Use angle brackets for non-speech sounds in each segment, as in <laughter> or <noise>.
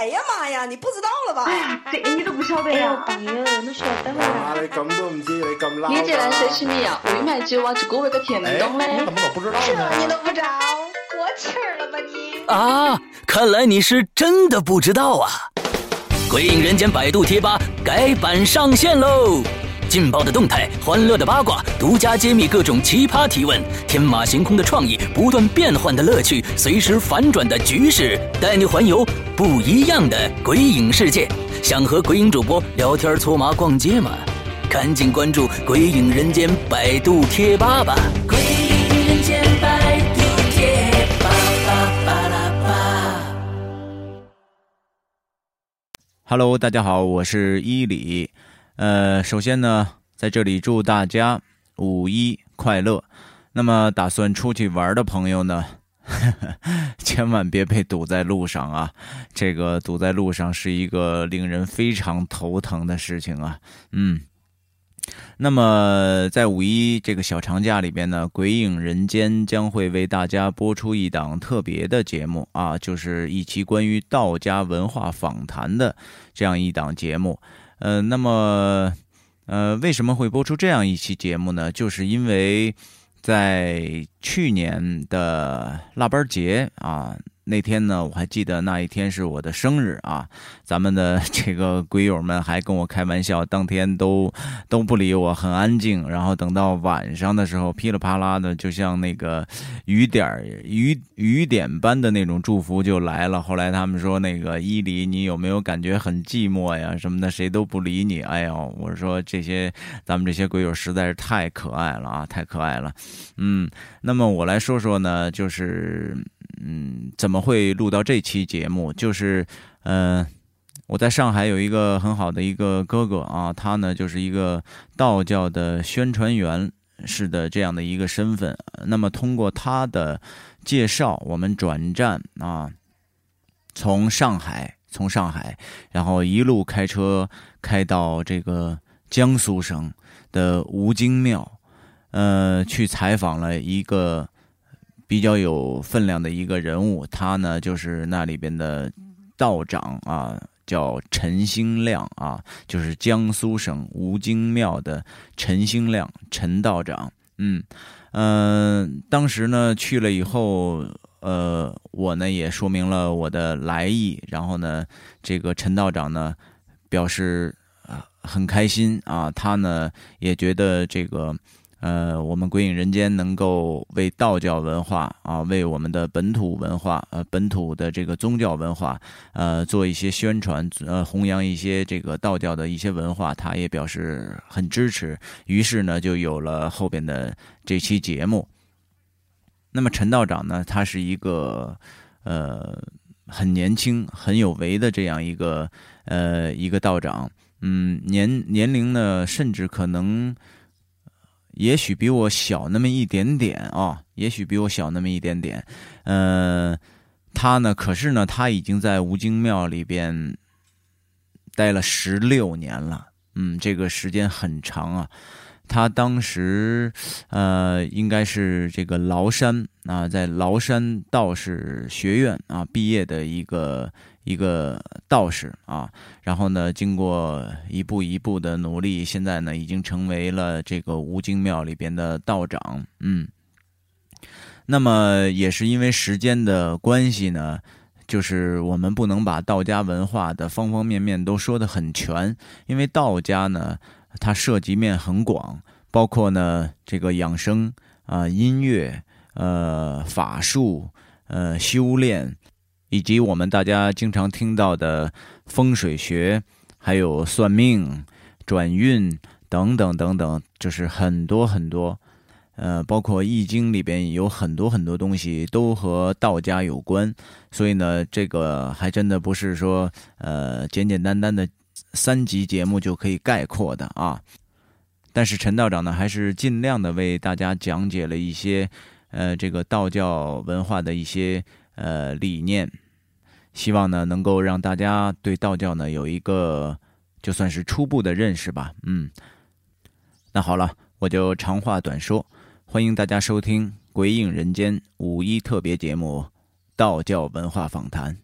哎呀妈呀，你不知道了吧？哎呀，这个你都不晓得呀？朋友，你晓得会啊？你咁都唔知，你咁撈。你这然说起你啊，为嘛就往这个位个天东嘞？你怎么都不知道呢？这你都不知道，过气儿了吧你？啊，看来你是真的不知道啊！鬼影人间百度贴吧改版上线喽！劲爆的动态，欢乐的八卦，独家揭秘各种奇葩提问，天马行空的创意，不断变换的乐趣，随时反转的局势，带你环游不一样的鬼影世界。想和鬼影主播聊天、搓麻、逛街吗？赶紧关注“鬼影人间”百度贴吧吧！鬼影人间百度贴吧吧吧啦吧。Hello，大家好，我是伊里。呃，首先呢，在这里祝大家五一快乐。那么，打算出去玩的朋友呢，千万别被堵在路上啊！这个堵在路上是一个令人非常头疼的事情啊。嗯，那么在五一这个小长假里边呢，鬼影人间将会为大家播出一档特别的节目啊，就是一期关于道家文化访谈的这样一档节目。呃，那么，呃，为什么会播出这样一期节目呢？就是因为在去年的腊八节啊。那天呢，我还记得那一天是我的生日啊！咱们的 <laughs> 这个鬼友们还跟我开玩笑，当天都都不理我，很安静。然后等到晚上的时候，噼里啪啦的，就像那个雨点雨雨点般的那种祝福就来了。后来他们说：“那个伊犁，你有没有感觉很寂寞呀？什么的，谁都不理你。”哎呦，我说这些咱们这些鬼友实在是太可爱了啊，太可爱了。嗯，那么我来说说呢，就是。嗯，怎么会录到这期节目？就是，呃，我在上海有一个很好的一个哥哥啊，他呢就是一个道教的宣传员式的这样的一个身份。那么通过他的介绍，我们转战啊，从上海，从上海，然后一路开车开到这个江苏省的吴京庙，呃，去采访了一个。比较有分量的一个人物，他呢就是那里边的道长啊，叫陈兴亮啊，就是江苏省吴京庙的陈兴亮陈道长。嗯嗯，当时呢去了以后，呃，我呢也说明了我的来意，然后呢，这个陈道长呢表示很开心啊，他呢也觉得这个。呃，我们鬼影人间能够为道教文化啊，为我们的本土文化，呃，本土的这个宗教文化，呃，做一些宣传，呃，弘扬一些这个道教的一些文化，他也表示很支持。于是呢，就有了后边的这期节目。那么陈道长呢，他是一个呃很年轻、很有为的这样一个呃一个道长，嗯，年年龄呢，甚至可能。也许比我小那么一点点啊，也许比我小那么一点点。嗯，他呢，可是呢，他已经在吴京庙里边待了十六年了。嗯，这个时间很长啊。他当时呃，应该是这个崂山啊，在崂山道士学院啊毕业的一个。一个道士啊，然后呢，经过一步一步的努力，现在呢，已经成为了这个吴京庙里边的道长。嗯，那么也是因为时间的关系呢，就是我们不能把道家文化的方方面面都说得很全，因为道家呢，它涉及面很广，包括呢这个养生啊、音乐、呃法术、呃修炼。以及我们大家经常听到的风水学，还有算命、转运等等等等，就是很多很多，呃，包括《易经》里边有很多很多东西都和道家有关。所以呢，这个还真的不是说呃简简单单的三集节目就可以概括的啊。但是陈道长呢，还是尽量的为大家讲解了一些呃这个道教文化的一些。呃，理念，希望呢能够让大家对道教呢有一个就算是初步的认识吧。嗯，那好了，我就长话短说，欢迎大家收听《鬼影人间》五一特别节目《道教文化访谈》。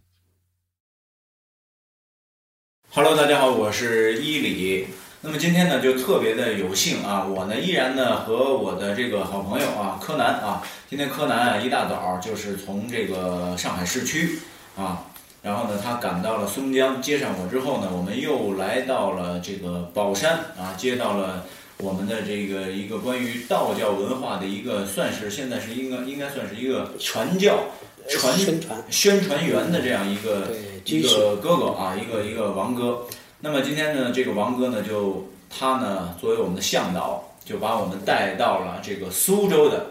Hello，大家好，我是伊里。那么今天呢，就特别的有幸啊，我呢依然呢和我的这个好朋友啊柯南啊，今天柯南啊一大早就是从这个上海市区啊，然后呢他赶到了松江接上我之后呢，我们又来到了这个宝山啊，接到了我们的这个一个关于道教文化的一个，算是现在是应该应该算是一个传教。传宣传宣传员的这样一个对一个哥哥啊，一个一个王哥。那么今天呢，这个王哥呢，就他呢作为我们的向导，就把我们带到了这个苏州的，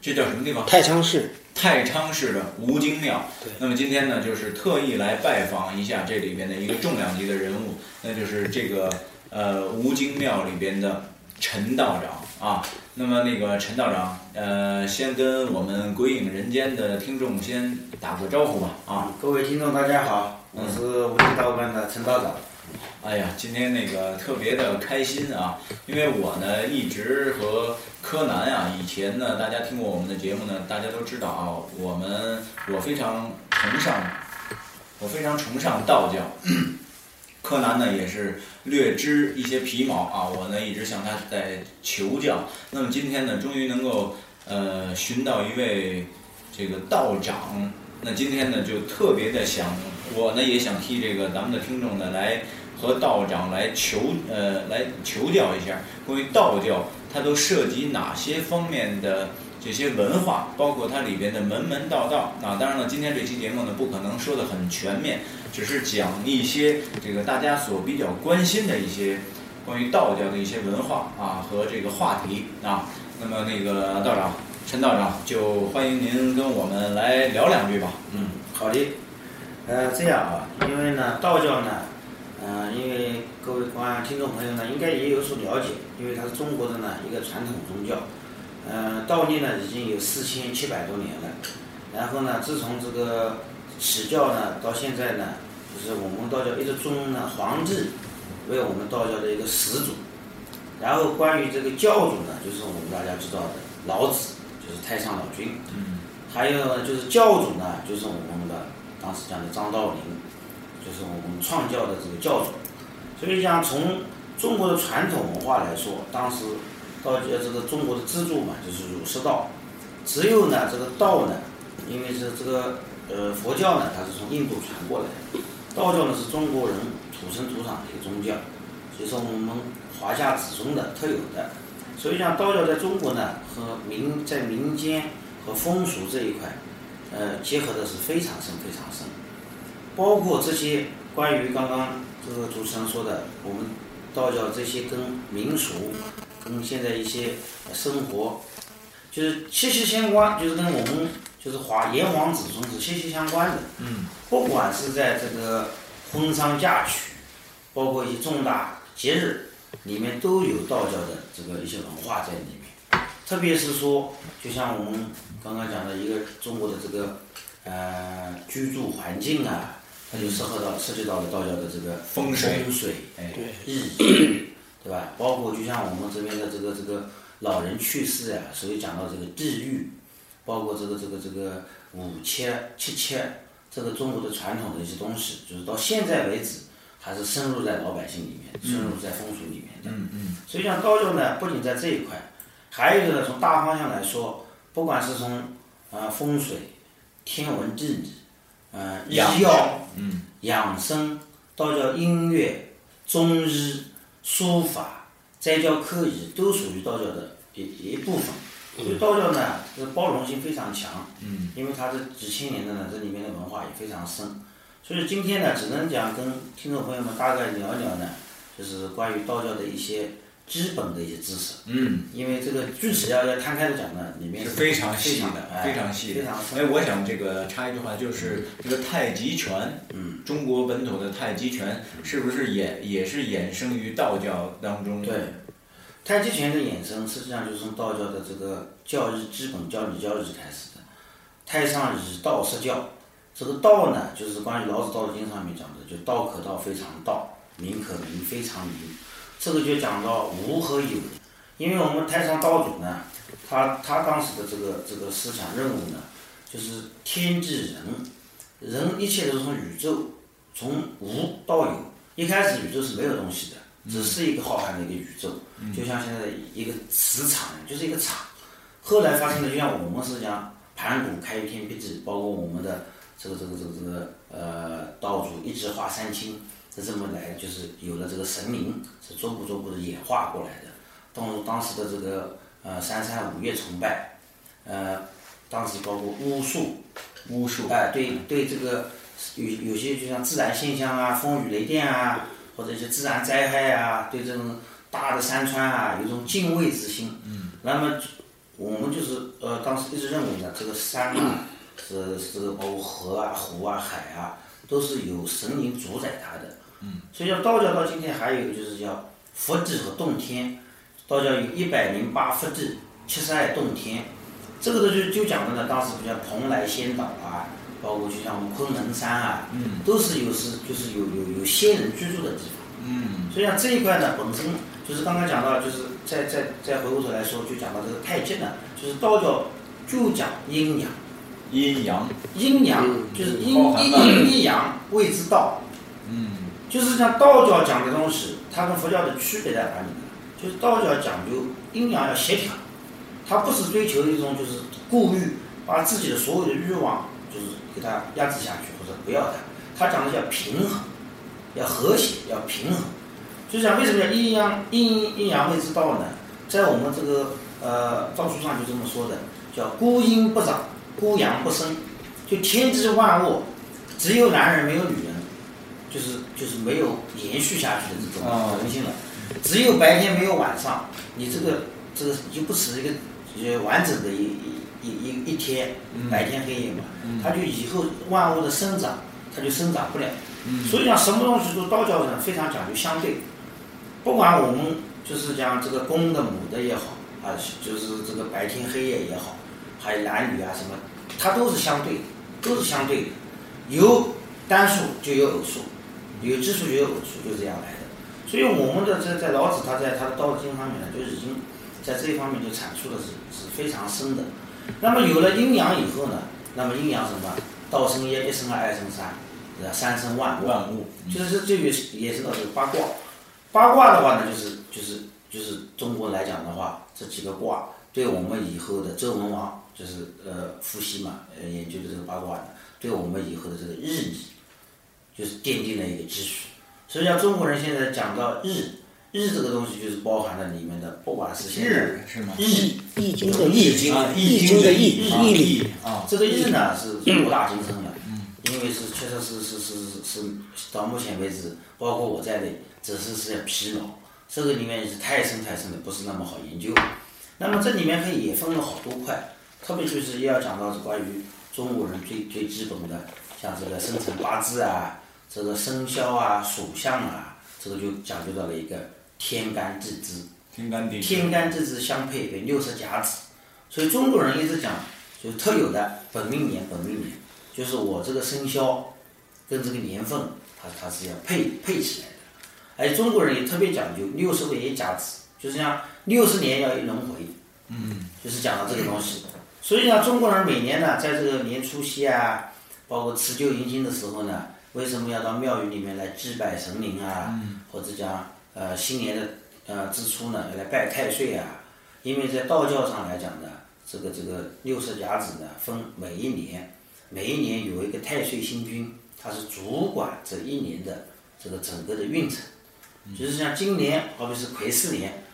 这叫什么地方？太仓市太仓市的吴京庙对。那么今天呢，就是特意来拜访一下这里边的一个重量级的人物，那就是这个呃吴京庙里边的陈道长啊。那么那个陈道长，呃，先跟我们鬼影人间的听众先打个招呼吧啊。各位听众，大家好，我是无极道观的陈道长。哎呀，今天那个特别的开心啊，因为我呢一直和柯南啊，以前呢大家听过我们的节目呢，大家都知道啊，我们我非常崇尚，我非常崇尚道教。<clears throat> 柯南呢也是略知一些皮毛啊，我呢一直向他在求教。那么今天呢，终于能够呃寻到一位这个道长。那今天呢，就特别的想，我呢也想替这个咱们的听众呢来和道长来求呃来求教一下，关于道教它都涉及哪些方面的这些文化，包括它里边的门门道道。啊，当然了，今天这期节目呢不可能说的很全面，只是讲一些这个大家所比较关心的一些关于道教的一些文化啊和这个话题啊。那么那个道长。陈道长，就欢迎您跟我们来聊两句吧。嗯，好的。呃，这样啊，因为呢，道教呢，嗯、因为各位观听众朋友呢，应该也有所了解，因为它是中国的呢一个传统宗教。呃，道历呢已经有四千七百多年了。然后呢，自从这个始教呢到现在呢，就是我们道教一直尊呢皇帝为我们道教的一个始祖。然后关于这个教主呢，就是我们大家知道的老子。就是太上老君，嗯，还有呢，就是教主呢，就是我们的当时讲的张道陵，就是我们创教的这个教主。所以讲从中国的传统文化来说，当时道教这个中国的支柱嘛，就是儒释道。只有呢这个道呢，因为是这个呃佛教呢，它是从印度传过来，道教呢是中国人土生土长的一个宗教，所以说我们华夏子孙的特有的。所以讲道教在中国呢，和民在民间和风俗这一块，呃，结合的是非常深非常深。包括这些关于刚刚这个主持人说的，我们道教这些跟民俗、跟现在一些生活，就是息息相关，就是跟我们就是华炎黄子孙是息息相关的。嗯。不管是在这个婚丧嫁娶，包括一些重大节日。里面都有道教的这个一些文化在里面，特别是说，就像我们刚刚讲的一个中国的这个呃居住环境啊，它就涉及到涉及到了道教的这个风水，风水，哎，日仪，对吧？包括就像我们这边的这个这个老人去世呀，所以讲到这个地狱，包括这个这个这个五切七切，这个中国的传统的一些东西，就是到现在为止。还是深入在老百姓里面，深入在风俗里面的。嗯嗯。所以讲道教呢，不仅在这一块，还有一个呢，从大方向来说，不管是从啊风水、天文地理、呃医药、嗯养生、道教音乐、中医、书法、斋教科仪，都属于道教的一一部分。所以道教呢，这包容性非常强。嗯。因为它这几千年的呢，这里面的文化也非常深。所以今天呢，只能讲跟听众朋友们大概聊一聊呢，就是关于道教的一些基本的一些知识。嗯。因为这个具体要要摊开的讲呢，里面是非常细的，非常细的。非常哎，我想这个插一句话，就是这个太极拳，嗯，中国本土的太极拳，是不是也也是衍生于道教当中？对，太极拳的衍生实际上就是从道教的这个教义基本教理教义开始的，太上以道释教。这个道呢，就是关于老子《道德经》上面讲的，就道可道非常道，名可名非常名。这个就讲到无和有，因为我们太上道祖呢，他他当时的这个这个思想任务呢，就是天地人，人一切都是从宇宙从无到有，一开始宇宙是没有东西的，只是一个浩瀚的一个宇宙，就像现在一个磁场，就是一个场。后来发生的，就像我们是讲盘古开天辟地，包括我们的这个这个这个这个呃道祖一直化三清，是这么来，就是有了这个神灵，是逐步逐步的演化过来的。当当时的这个呃三山五岳崇拜，呃，当时包括巫术，巫术，哎，对对，这个有有些就像自然现象啊，风雨雷电啊，或者一些自然灾害啊，对这种大的山川啊，有一种敬畏之心。嗯。那么我们就是呃，当时一直认为呢，这个山啊，是是这个包括河啊、湖啊、海啊，都是有神灵主宰它的。嗯。所以叫道教到今天还有一个就是叫福地和洞天。道教有一百零八福地，七十二洞天，这个东西就讲的呢，当时比较蓬莱仙岛啊，包括就像我们昆仑山啊，都是有是就是有有有仙人居住的地方。嗯。所以像这一块呢，本身就是刚刚讲到，就是再再再回过头来说，就讲到这个太极呢，就是道教就讲阴阳。阴阳。阴阳就是阴阴阴阳谓之道。嗯。就是像道教讲的东西，它跟佛教的区别在哪里呢？就是道教讲究阴阳要协调，他不是追求一种就是顾虑，把自己的所有的欲望就是给它压制下去或者不要它，他讲的叫平衡，要和谐，要平衡。就讲为什么叫阴阳阴阴阳谓之道呢？在我们这个呃诏书上就这么说的，叫孤阴不长，孤阳不生。就天地万物，只有男人没有女人，就是就是没有延续下去的这种可能性了。只有白天没有晚上，你这个这个就不是一个呃完整的一一一一天，白天黑夜嘛，它就以后万物的生长，它就生长不了。所以讲什么东西都道教呢非常讲究相对，不管我们就是讲这个公的母的也好，啊就是这个白天黑夜也好，还有男女啊什么，它都是相对，都是相对的，有单数就有偶数，有基础就有偶数，就这样来的。所以我们的在在老子他在他的《道德经》方面呢，就已经在这一方面就阐述的是是非常深的。那么有了阴阳以后呢，那么阴阳什么？道生一，一生二，二生三，对吧？三生万物。万物。就是这也也是到这个八卦。八卦的话呢，就是就是就是中国来讲的话，这几个卦对我们以后的周文王就是呃伏羲嘛呃研究的这个八卦呢，对我们以后的这个日理，就是奠定了一个基础。所以像中国人现在讲到日，日这个东西就是包含了里面的，不管是现日是吗？日易经的易，易经的易，易理啊。这个日呢是博大精深的，因为是确实是是是是是到目前为止，包括我在内，只是是疲劳。这个里面也是太深太深的，不是那么好研究。那么这里面可以也分了好多块，特别就是要讲到是关于中国人最最基本的，像这个生辰八字啊。这个生肖啊、属相啊，这个就讲究到了一个天干地支。天干地支。天干地支相配为六十甲子，所以中国人一直讲，就特有的本命年，本命年就是我这个生肖跟这个年份，它它是要配配起来的。而中国人也特别讲究六十为一甲子，就是像六十年要一轮回。嗯。就是讲到这个东西，所以呢，中国人每年呢，在这个年初夕啊，包括辞旧迎新的时候呢。为什么要到庙宇里面来祭拜神灵啊？或者讲呃新年的呃之初呢，要来拜太岁啊？因为在道教上来讲呢，这个这个六十甲子呢，分每一年，每一年有一个太岁星君，他是主管这一年的这个整个的运程。就是像今年，好比是癸巳年，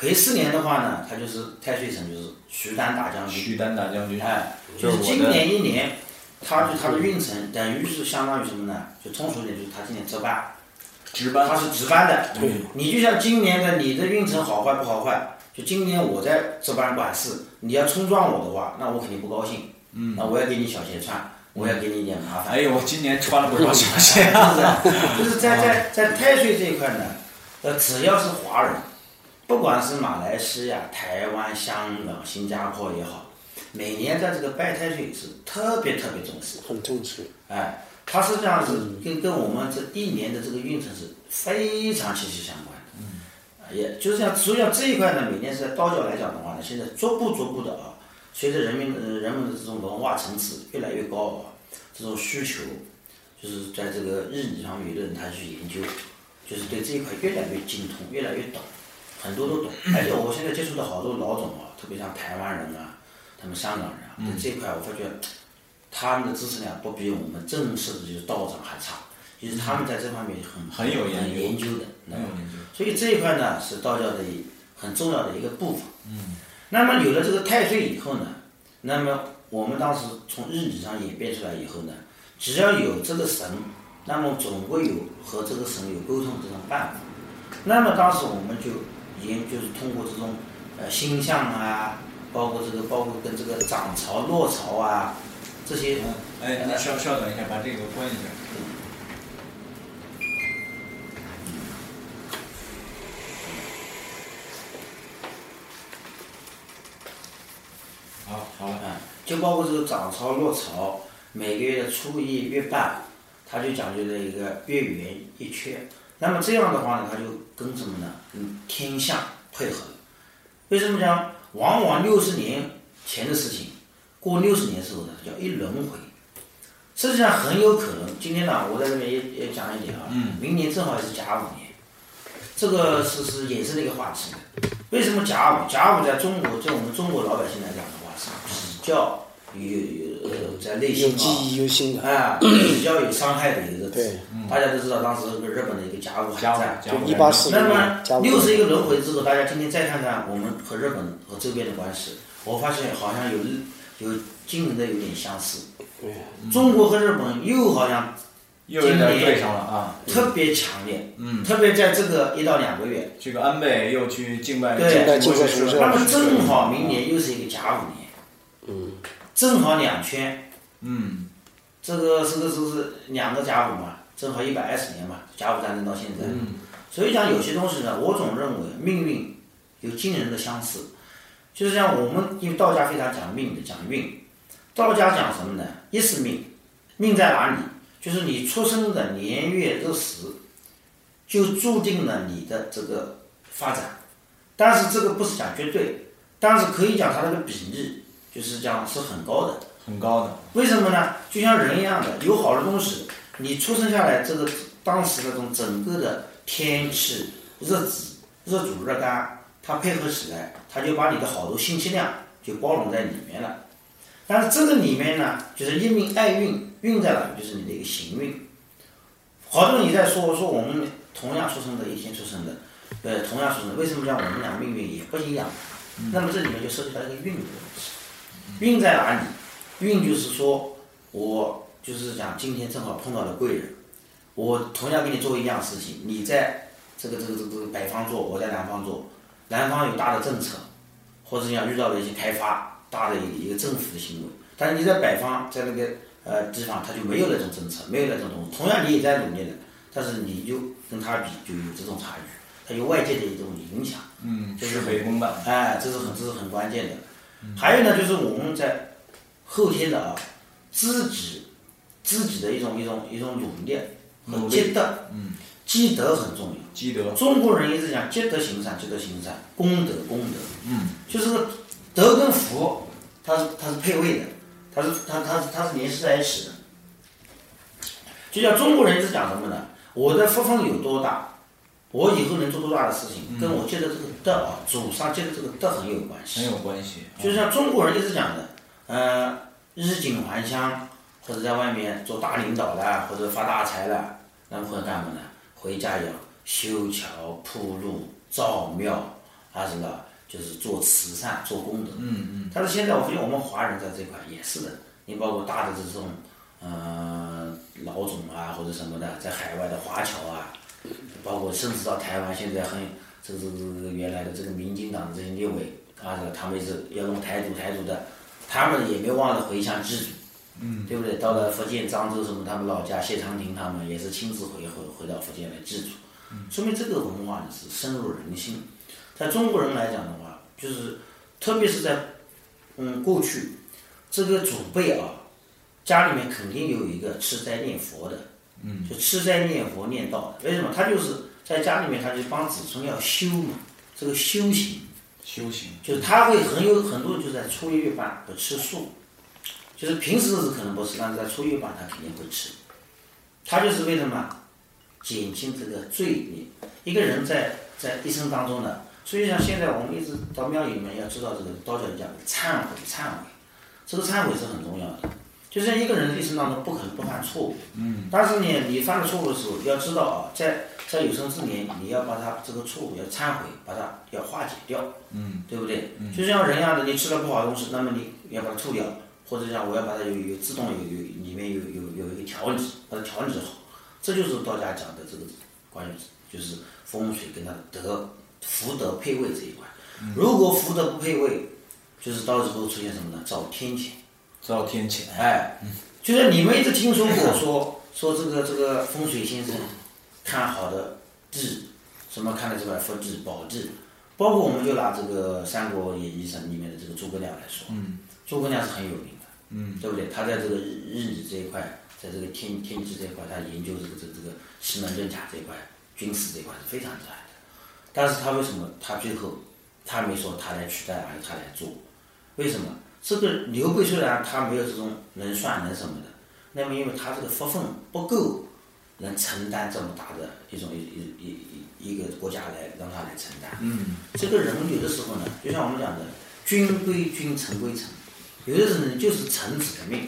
癸巳年的话呢，他就是太岁神就是徐丹大将军。徐丹大将军。哎，就是今年一年。他就他的运程等于是相当于什么呢？就通俗点，就是他今年值班，值班，他是值班的。你就像今年的你的运程好坏不好坏，就今年我在值班管事，你要冲撞我的话，那我肯定不高兴。嗯。那我要给你小鞋穿，我要给你一点麻烦。哎呦，我今年穿了不少小鞋 <laughs> 是！就是在在在太岁这一块呢，呃，只要是华人，不管是马来西亚、台湾、香港、新加坡也好。每年在这个拜太岁是特别特别重视，很重视。哎，它实际上是跟跟我们这一年的这个运程是非常息息相关的。嗯，也就是像所以讲这一块呢，每年是在道教来讲的话呢，现在逐步逐步的啊，随着人民呃人们的这种文化层次越来越高啊，这种需求就是在这个日理上面有的人他去研究，就是对这一块越来越精通，越来越懂，很多都懂。而且我现在接触的好多老总啊，特别像台湾人啊，他们香港人啊，对这一块我发觉他们的知识量不比我们正式的就是道长还差。其实他们在这方面很很有研究研究的，很有研究。所以这一块呢是道教的很重要的一个部分。嗯。那么有了这个太岁以后呢，那么我们当时从日理上演变出来以后呢，只要有这个神，那么总会有和这个神有沟通这种办法。那么当时我们就研就是通过这种呃星象啊，包括这个包括跟这个涨潮落潮啊这些。哎，那稍稍等一下，把这个关一下。好，好了，嗯，就包括这个涨潮落潮，每个月的初一、月半，它就讲究了一个月圆一缺。那么这样的话呢，它就跟什么呢？跟天象配合。为什么讲？往往六十年前的事情，过六十年之后呢，叫一轮回。实际上很有可能，今天呢，我在这边也也讲一点啊，明年正好也是甲午年，这个是是衍生的一个话题。为什么甲午？甲午在中国，在我们中国老百姓来讲的话，是比较有有呃在内心记忆犹新啊，哎，比较有伤害的一个日子。大家都知道，当时日本的一个甲午海战，一八四那么六十一个轮回之后，大家今天再看看我们和日本和周边的关系，我发现好像有有惊人的有点相似。对。中国和日本又好像又有点对上了啊，特别强烈。嗯，特别在这个一到两个月，这个安倍又去敬拜对，敬拜那么正好明年又是一个甲午年。嗯，正好两圈。嗯，这个是个是是两个甲午嘛。正好一百二十年嘛，甲午战争到现在，所以讲有些东西呢，我总认为命运有惊人的相似，就是像我们因为道家非常讲命的，讲运，道家讲什么呢？一是命，命在哪里？就是你出生的年月日时，就注定了你的这个发展，但是这个不是讲绝对，但是可以讲它那个比例，就是讲是很高的，很高的。为什么呢？就像人一样的，有好的东西。你出生下来，这个当时那种整个的天气、日子、日主日干，它配合起来，它就把你的好多信息量就包容在里面了。但是这个里面呢，就是一命爱运，运在哪？就是你的一个行运。好多人你在说说我们同样出生的一天出生的，呃，同样出生的，为什么讲我们俩命运也不一样？那么这里面就涉及到一个运的问题。运在哪里？运就是说我。就是讲今天正好碰到了贵人，我同样给你做一样事情，你在这个这个这个这个北方做，我在南方做，南方有大的政策，或者讲遇到了一些开发大的一一个政府的行为，但是你在北方在那个呃地方，他就没有那种政策，没有那种东西，同样你也在努力的，但是你就跟他比就有这种差距，他有外界的一种影响，嗯，就是北风的，哎，这是很这是很关键的，还有呢就是我们在后天的啊自己。自己的一种一种一种努力和积德，积德很重要。积德。中国人一直讲积德行善，积德行善，功德功德。嗯。就是德跟福，它是它是配位的，它是它它是它是联系在一起的。就像中国人一直讲什么呢？我的福分有多大，我以后能做多大的事情，跟我积的这个德啊，祖上积的这个德很有关系。很有关系。就像中国人一直讲的，呃，衣锦还乡。或者在外面做大领导了，或者发大财了，那么会干嘛呢？回家要修桥铺路、造庙，啊什么，就是做慈善、做功德。嗯嗯。但是现在我发现我们华人在这块也是的，你包括大的这种，嗯，老总啊或者什么的，在海外的华侨啊，包括甚至到台湾，现在很这个这个这个原来的这个民进党的这些立委啊，他们是要弄台独台独的，他们也没忘了回乡祭祖。嗯，对不对？到了福建漳州什么，他们老家谢长廷他们也是亲自回回回到福建来祭祖，说明这个文化呢是深入人心。在中国人来讲的话，就是特别是在嗯过去，这个祖辈啊，家里面肯定有一个吃斋念佛的，嗯，就吃斋念佛念道的。为什么？他就是在家里面，他就帮子孙要修嘛，这个修行，修行，就是他会很有很多人就在初一月半会吃素。就是平时日子可能不吃，但是在初一半他肯定会吃。他就是为什么？减轻这个罪孽。一个人在在一生当中呢，所以像现在我们一直到庙里面要知道这个道教讲忏悔，忏悔，这个忏悔是很重要的。就像一个人的一生当中不可能不犯错误，嗯，但是呢，你犯了错误的时候，要知道啊，在在有生之年，你要把它这个错误要忏悔，把它要化解掉，嗯，对不对？就像人一样的，你吃了不好的东西，那么你要把它吐掉，或者讲我要把它有有自动有有里面有有有一个调理，把它调理好，这就是道家讲的这个关于就是风水跟它德福德配位这一块。如果福德不配位，就是到时候出现什么呢？遭天谴。遭天谴，哎，就是你们一直听说过 <laughs> 说说这个这个风水先生看好的字，什么看的这块福字宝字，包括我们就拿这个《三国演义》上里面的这个诸葛亮来说，诸葛亮是很有名的，嗯，对不对？他在这个日日理这一块，在这个天天机这一块，他研究这个这个这个奇门遁甲这一块，军事这一块是非常厉害的。但是他为什么他最后他没说他来取代，而是他来做？为什么？这个刘备虽然他没有这种能算能什么的，那么因为他这个福分不够，能承担这么大的一种一一一一个国家来让他来承担。嗯。这个人有的时候呢，就像我们讲的，君归君，臣归臣，有的人就是臣子的命。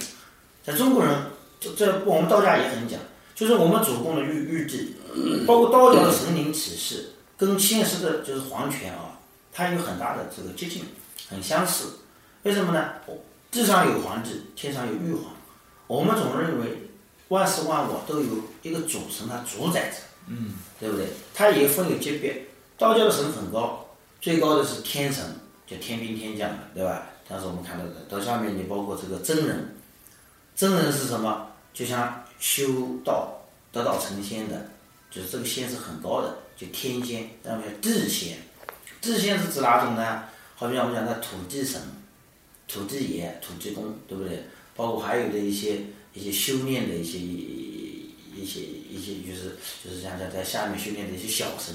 在中国人，这这我们道家也很讲，就是我们主攻的玉玉帝，包括道教的神灵启示，跟现实的就是皇权啊，它有很大的这个接近，很相似。为什么呢？地上有皇帝，天上有玉皇。我们总认为万事万物都有一个主神，它主宰着，嗯，对不对？它也分有级别。道教的神很高，最高的是天神，叫天兵天将嘛，对吧？但是我们看到的，到下面你包括这个真人，真人是什么？就像修道得道成仙的，就是这个仙是很高的，就天仙。然后叫地仙，地仙是指哪种呢？好比我们讲的土地神。土地爷、土地公，对不对？包括还有的一些一些修炼的一些一些一些，就是就是像在在下面修炼的一些小神，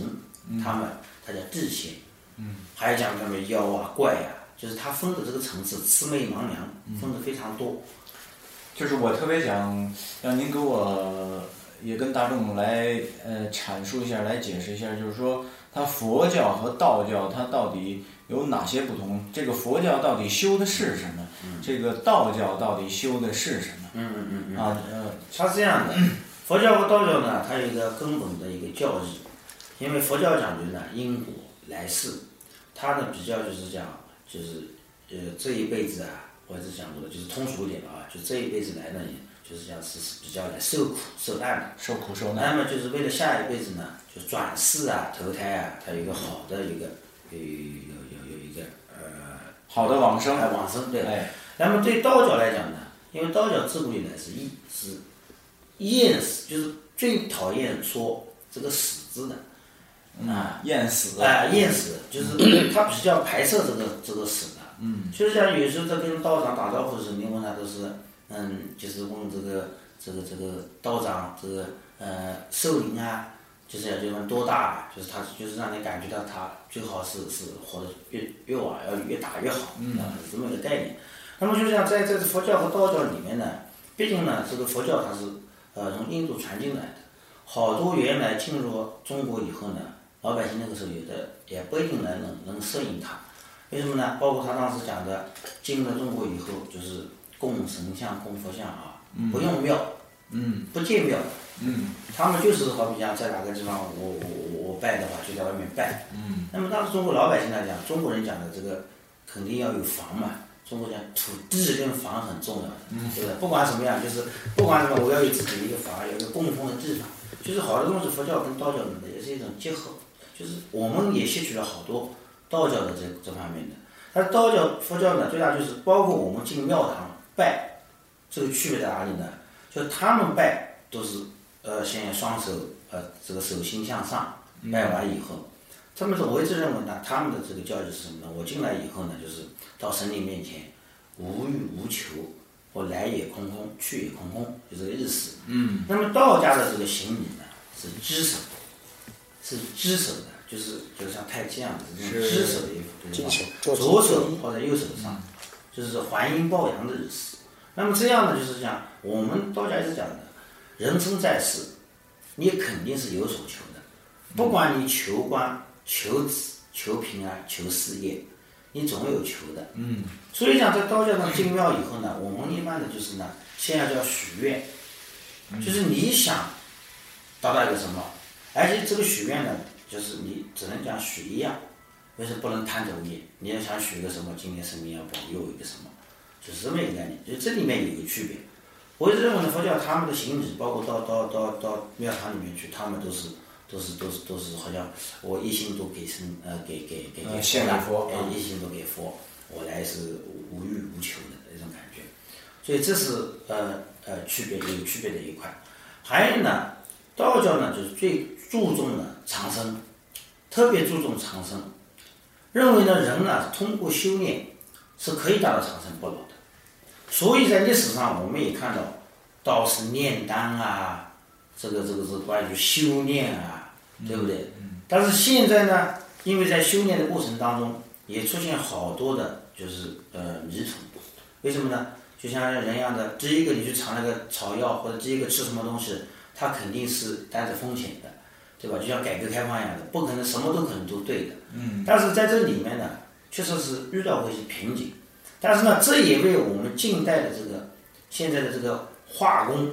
他们他叫地仙。嗯。还有讲他们妖啊怪啊，就是他分的这个层次，魑魅魍魉分的非常多。就是我特别想让您给我也跟大众来呃阐述一下，来解释一下，就是说，他佛教和道教它到底。有哪些不同？这个佛教到底修的是什么？这个道教到底修的是什么？嗯嗯嗯嗯。啊呃，它是这样的，佛教和道教呢，它有一个根本的一个教义，因为佛教讲究呢因果来世，它呢比较就是讲就是呃这一辈子啊，我是讲过的，就是通俗一点啊，就这一辈子来呢，就是讲是是比较来受苦受难的。受苦受难。那么就是为了下一辈子呢，就转世啊投胎啊，它有一个好的一个有有。好的往生，哎，往生对。那么对道教来讲呢，因为道教自古以来是厌是厌死，就是最讨厌说这个死字的，啊，厌死，啊，厌死，就是 <coughs> 他比较排斥这个这个死的。嗯。就是像有时候在跟道长打招呼的时候，你问他都是，嗯，就是问这个这个这个道长这个呃寿龄啊。就是要就问多大，就是他就是让你感觉到他最好是是活得越越晚要越大越好，啊，是这么一个概念。那么就像在在佛教和道教里面呢，毕竟呢这个佛教它是呃从印度传进来的，好多原来进入中国以后呢，老百姓那个时候有的也不一定能能能适应它。为什么呢？包括他当时讲的，进了中国以后就是供神像、供佛像啊，不用庙，不建庙。嗯，他们就是好比讲在哪个地方，我我我我拜的话，就在外面拜。嗯。那么当时中国老百姓来讲，中国人讲的这个肯定要有房嘛。中国讲土地跟房很重要的，对不对？不管什么样，就是不管什么，我要有自己的一个房，有一个供奉的地方。就是好多东西，佛教跟道教的也是一种结合。就是我们也吸取了好多道教的这这方面的。但道教、佛教呢，最大就是包括我们进庙堂拜，这个区别在哪里呢？就他们拜都是。呃，先双手呃，这个手心向上，拜完以后，他们是我一直认为呢，他们的这个教育是什么呢？我进来以后呢，就是到神灵面前，无欲无求，我来也空空，去也空空，就这个意思。嗯。那么道家的这个行礼呢，是知手，是知手的，就是就像太极一样的这种知手的衣服，左手抱在右手上，就是还阴抱阳的意思。那么这样呢，就是讲我们道家一直讲的。人生在世，你肯定是有所求的，不管你求官、求子、求平安、求事业，你总有求的。嗯。所以讲，在道教上进庙以后呢，我们一般的就是呢，先要叫许愿，就是你想达到一个什么，而且这个许愿呢，就是你只能讲许一样，就是不能贪着念。你要想许一个什么，今年神明要保佑一个什么，就是这么一个概念。就这里面有个区别。我一直认为呢，佛教他们的行止，包括到到到到庙堂里面去，他们都是都是都是都是好像我一心都给神呃给给给给佛哎一心都给佛，我来是无欲无求的那种感觉。所以这是呃呃区别有区别的一块。还有呢，道教呢就是最注重的长生，特别注重长生，认为呢人呢通过修炼是可以达到长生不老的。所以在历史上我们也看到道士炼丹啊，这个这个是关于修炼啊，对不对？但是现在呢，因为在修炼的过程当中，也出现好多的就是呃迷途。为什么呢？就像人一样的，第一个你去尝那个草药，或者第一个吃什么东西，它肯定是带着风险的，对吧？就像改革开放一样的，不可能什么都可能都对的。嗯。但是在这里面呢，确实是遇到过一些瓶颈。但是呢，这也为我们近代的这个现在的这个化工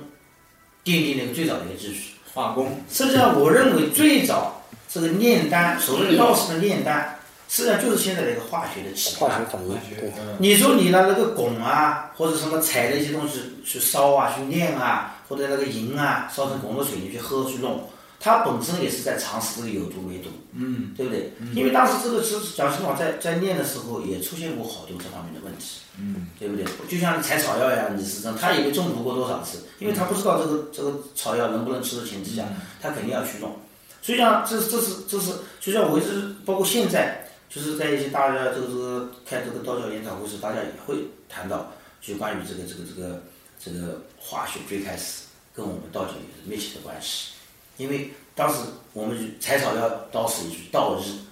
奠定了一个最早的一个基础。化工。实际上，我认为最早这个炼丹，所谓道士的炼丹，实际上就是现在的一个化学的起源。化学反应，对。你说你拿那个汞啊，或者什么采的一些东西去烧啊、去炼啊，或者那个银啊，烧成汞的水你去喝去弄，它本身也是在尝试这个有毒没毒，嗯。对不对？因为当时这个是讲实话，在在念的时候也出现过好多这方面的问题，嗯。对不对？就像采草药一样，你是真，他也没中毒过多少次，因为他不知道这个这个草药能不能吃的前提下，他肯定要去弄。所以讲，这这是这是，就像我一直包括现在，就是在一些大家这个这个开这个道教研讨会时，大家也会谈到，就关于这个这个这个这个化学最开始跟我们道教有着密切的关系，因为当时我们采草药道是一句道日，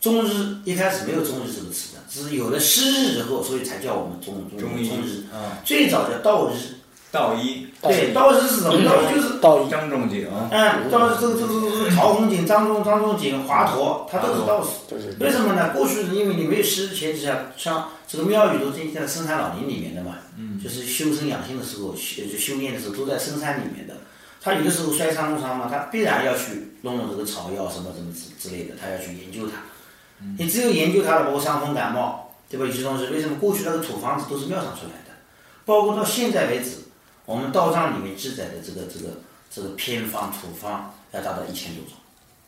中日一开始没有中日这个词的，只是有了西日以后，所以才叫我们中中中医中日，啊，最早叫道日，道医。对，道日是什么？道日就是。道一张仲景。嗯，道士这个这个这个曹洪景、张仲张仲景、华佗，他都是道士。为什么呢？过去是因为你没有西日前提下，像这个庙宇都建在深山老林里面的嘛，就是修身养性的时候，修就修炼的时候都在深山里面的。他有的时候摔伤弄伤嘛，他必然要去弄弄这个草药什么什么之之类的，他要去研究它。你只有研究它了，包括伤风感冒，对吧？有些东西为什么过去那个土方子都是庙上出来的？包括到现在为止，我们道藏里面记载的这个这个这个偏方土方要达到一千多种。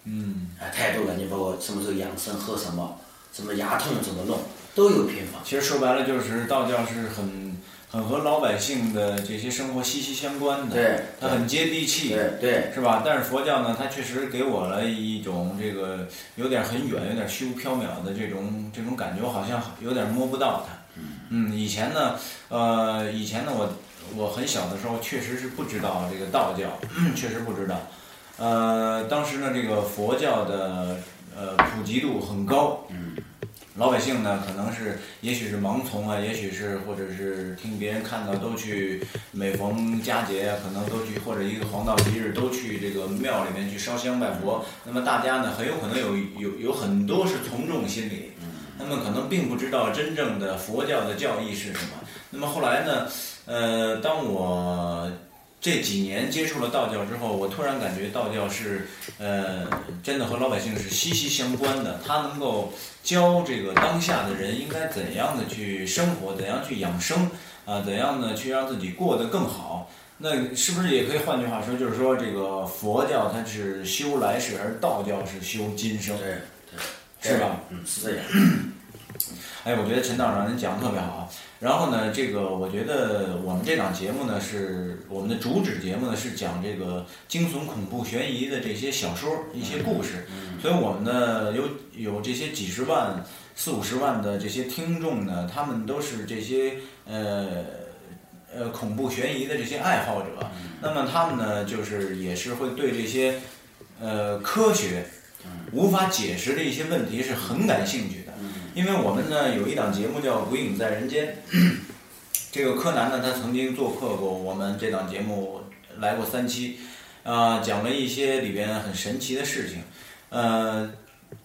嗯。啊，太多了！你包括什么时候养生，喝什么，什么牙痛怎么弄，都有偏方。其实说白了就是道教是很很和老百姓的这些生活息息相关的，对，它很接地气，对对是吧？但是佛教呢，它确实给我了一种这个有点很远、有点虚无缥缈的这种这种感觉，我好像有点摸不到它。嗯，以前呢，呃，以前呢，我我很小的时候确实是不知道这个道教，<clears throat> 确实不知道。呃，当时呢，这个佛教的呃普及度很高。嗯。老百姓呢，可能是也许是盲从啊，也许是或者是听别人看到都去，每逢佳节呀、可能都去或者一个黄道吉日都去这个庙里面去烧香拜佛。那么大家呢，很有可能有有有很多是从众心理，那么可能并不知道真正的佛教的教义是什么。那么后来呢，呃，当我这几年接触了道教之后，我突然感觉道教是，呃，真的和老百姓是息息相关的。它能够教这个当下的人应该怎样的去生活，怎样去养生，啊，怎样呢去让自己过得更好。那是不是也可以换句话说，就是说这个佛教它是修来世，而道教是修今生，对对，是吧？嗯，是这样。哎，我觉得陈道长您讲的特别好。然后呢，这个我觉得我们这档节目呢，是我们的主旨节目呢，是讲这个惊悚、恐怖、悬疑的这些小说、一些故事。所以我们呢，有有这些几十万、四五十万的这些听众呢，他们都是这些呃呃恐怖悬疑的这些爱好者。那么他们呢，就是也是会对这些呃科学无法解释的一些问题是很感兴趣的。因为我们呢有一档节目叫《鬼影在人间》，这个柯南呢他曾经做客过我们这档节目来过三期，啊，讲了一些里边很神奇的事情，呃，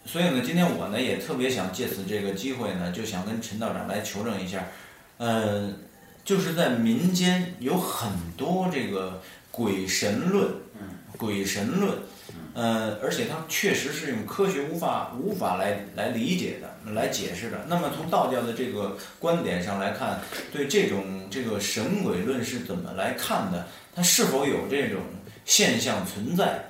所以呢，今天我呢也特别想借此这个机会呢，就想跟陈道长来求证一下，呃，就是在民间有很多这个鬼神论，鬼神论。呃，而且它确实是用科学无法无法来来理解的，来解释的。那么从道教的这个观点上来看，对这种这个神鬼论是怎么来看的？它是否有这种现象存在？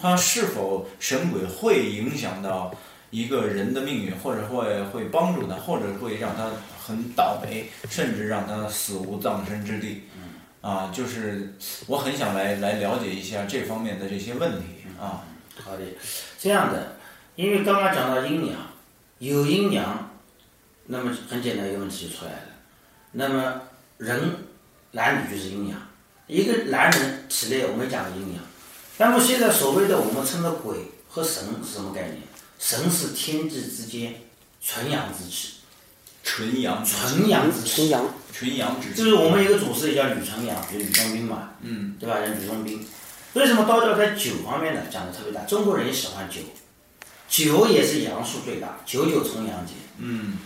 它是否神鬼会影响到一个人的命运，或者会会帮助他，或者会让他很倒霉，甚至让他死无葬身之地？啊，就是我很想来来了解一下这方面的这些问题。啊，好的，这样的，因为刚刚讲到阴阳，有阴阳，那么很简单一个问题就出来了。那么人男女就是阴阳，一个男人体内我们讲的阴阳。那么现在所谓的我们称的鬼和神是什么概念？神是天地之间纯阳之气，纯阳，纯阳之气，纯阳，纯阳之气。就是我们一个祖师也叫吕纯阳，就吕洞宾嘛，嗯，对吧？人吕洞宾。为什么道教在酒方面呢讲的特别大？中国人也喜欢酒，酒也是阳数最大，九九重阳节。嗯，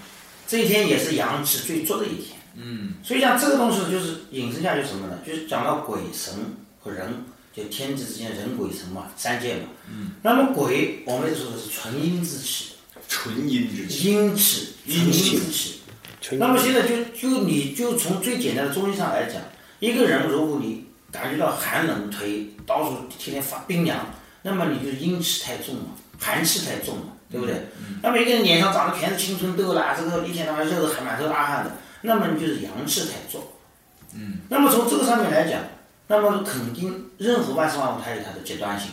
这一天也是阳气最足的一天。嗯，所以讲这个东西就是引申下去什么呢？就是讲到鬼神和人，就天地之间人鬼神嘛，三界嘛。嗯。那么鬼，我们说的是纯阴之气。纯阴之气。阴气，阴气之气。那么现在就就你就从最简单的中医上来讲，一个人如果你感觉到寒冷腿到处天天发冰凉，那么你就阴气太重了，寒气太重了，对不对？那么一个人脸上长的全是青春痘啦，这个一天到晚热的还满头大汗的，那么你就是阳气太重。嗯。那么从这个上面来讲，那么肯定任何万事万物它有它的极端性，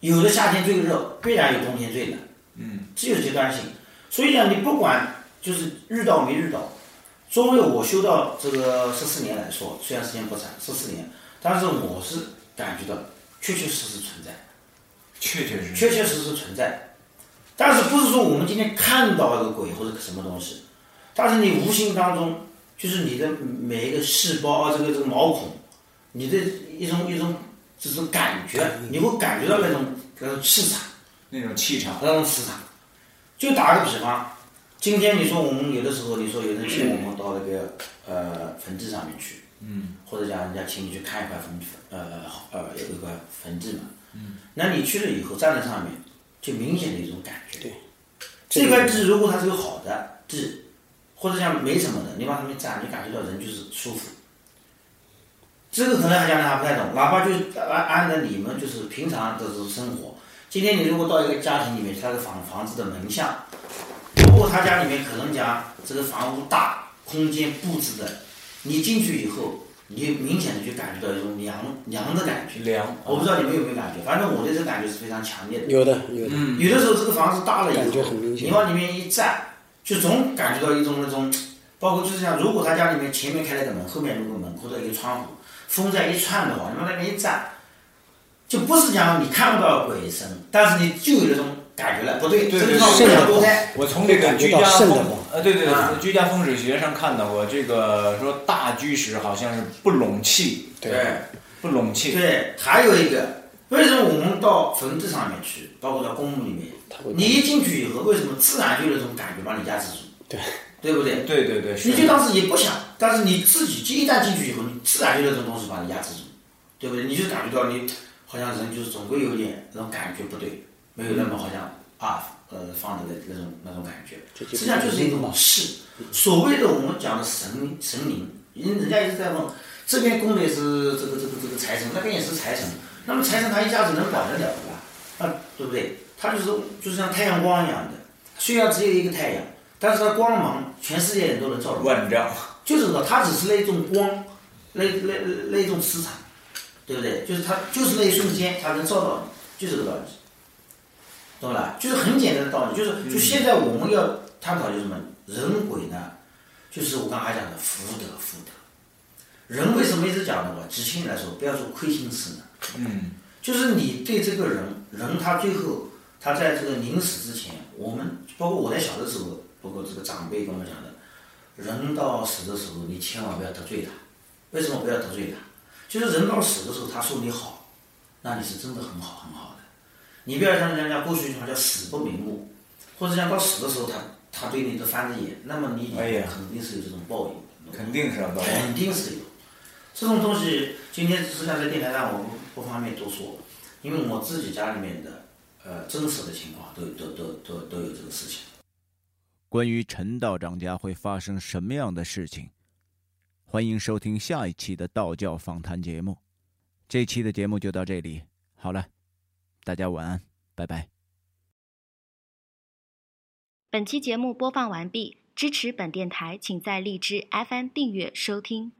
有的夏天最热，必然有冬天最冷。嗯。只有阶段性，所以讲你不管就是遇到没遇到。作为我修到这个十四年来说，虽然时间不长，十四年，但是我是感觉到确确实实存在，确确实确确实实存在。但是不是说我们今天看到一个鬼或者什么东西，但是你无形当中就是你的每一个细胞啊，这个这个毛孔，你的一种一种这种感觉，你会感觉到那种那种气场，那种气场，那种磁场。就打个比方。今天你说我们有的时候，你说有人请我们到那个呃坟地上面去，嗯，或者讲人家请你去看一块坟呃呃有一块坟地嘛，嗯，那你去了以后站在上面，就明显的一种感觉，对，这块地如果它是个好的地，或者讲没什么的，你往上面站，你感觉到人就是舒服。这个可能还讲还不太懂，哪怕就按按照你们就是平常的生活，今天你如果到一个家庭里面，他的房房子的门向。如果他家里面可能讲这个房屋大，空间布置的，你进去以后，你明显的就感觉到一种凉凉的感觉。凉，我不知道你们有没有感觉，反正我对这感觉是非常强烈的。有的，有的。嗯。有的时候这个房子大了以后，感觉很明显。你往里面一站，就总感觉到一种那种，包括就是像如果他家里面前面开了个门，后面有个门或者一个窗户，风在一串的话，你往那边一站，就不是讲你看不到鬼神，但是你就有那种。感觉了不对，对对对，我从这个居家风呃，对对对，居家风水学上看到过这个说大居室好像是不拢气，对，不拢气。对，还有一个，为什么我们到坟地上面去，包括到公墓里面，你一进去以后，为什么自然就有那种感觉把你压制住？对，对不对？对对对，你就当时也不想，但是你自己一旦进去以后，你自然就有那种东西把你压制住，对不对？你就感觉到你好像人就是总归有点那种感觉不对。没有那么好像啊，呃，放的那那种那种感觉，实际上就是一种事。所谓的我们讲的神神灵，人人家一直在问，这边供的是这个这个这个财神，那边也是财神。那么财神他一下子能管得了吧？啊，对不对？他就是就是像太阳光一样的，虽然只有一个太阳，但是它光芒全世界人都能照到。万丈。就是说，它只是那种光，那那那一种磁场，对不对？就是它就是那一瞬间，它能照到你，就这个道理。懂了，就是很简单的道理，就是就现在我们要探讨就是什么人鬼呢？就是我刚才讲的福德福德。人为什么一直讲的话，直性来说不要做亏心事呢？嗯。就是你对这个人，人他最后他在这个临死之前，我们包括我在小的时候，包括这个长辈跟我讲的，人到死的时候，你千万不要得罪他。为什么不要得罪他？就是人到死的时候，他说你好，那你是真的很好很好的。你不要像人家过去一句话叫死不瞑目，或者讲到死的时候他他对你都翻着眼，那么你哎呀肯定是有这种报应，肯定是要到肯定是有。这种东西今天实际上在电台上我们不方便多说，因为我自己家里面的呃真实的情况都都都都都有这个事情。关于陈道长家会发生什么样的事情，欢迎收听下一期的道教访谈节目。这期的节目就到这里，好了，大家晚安，拜拜。本期节目播放完毕，支持本电台，请在荔枝 FM 订阅收听。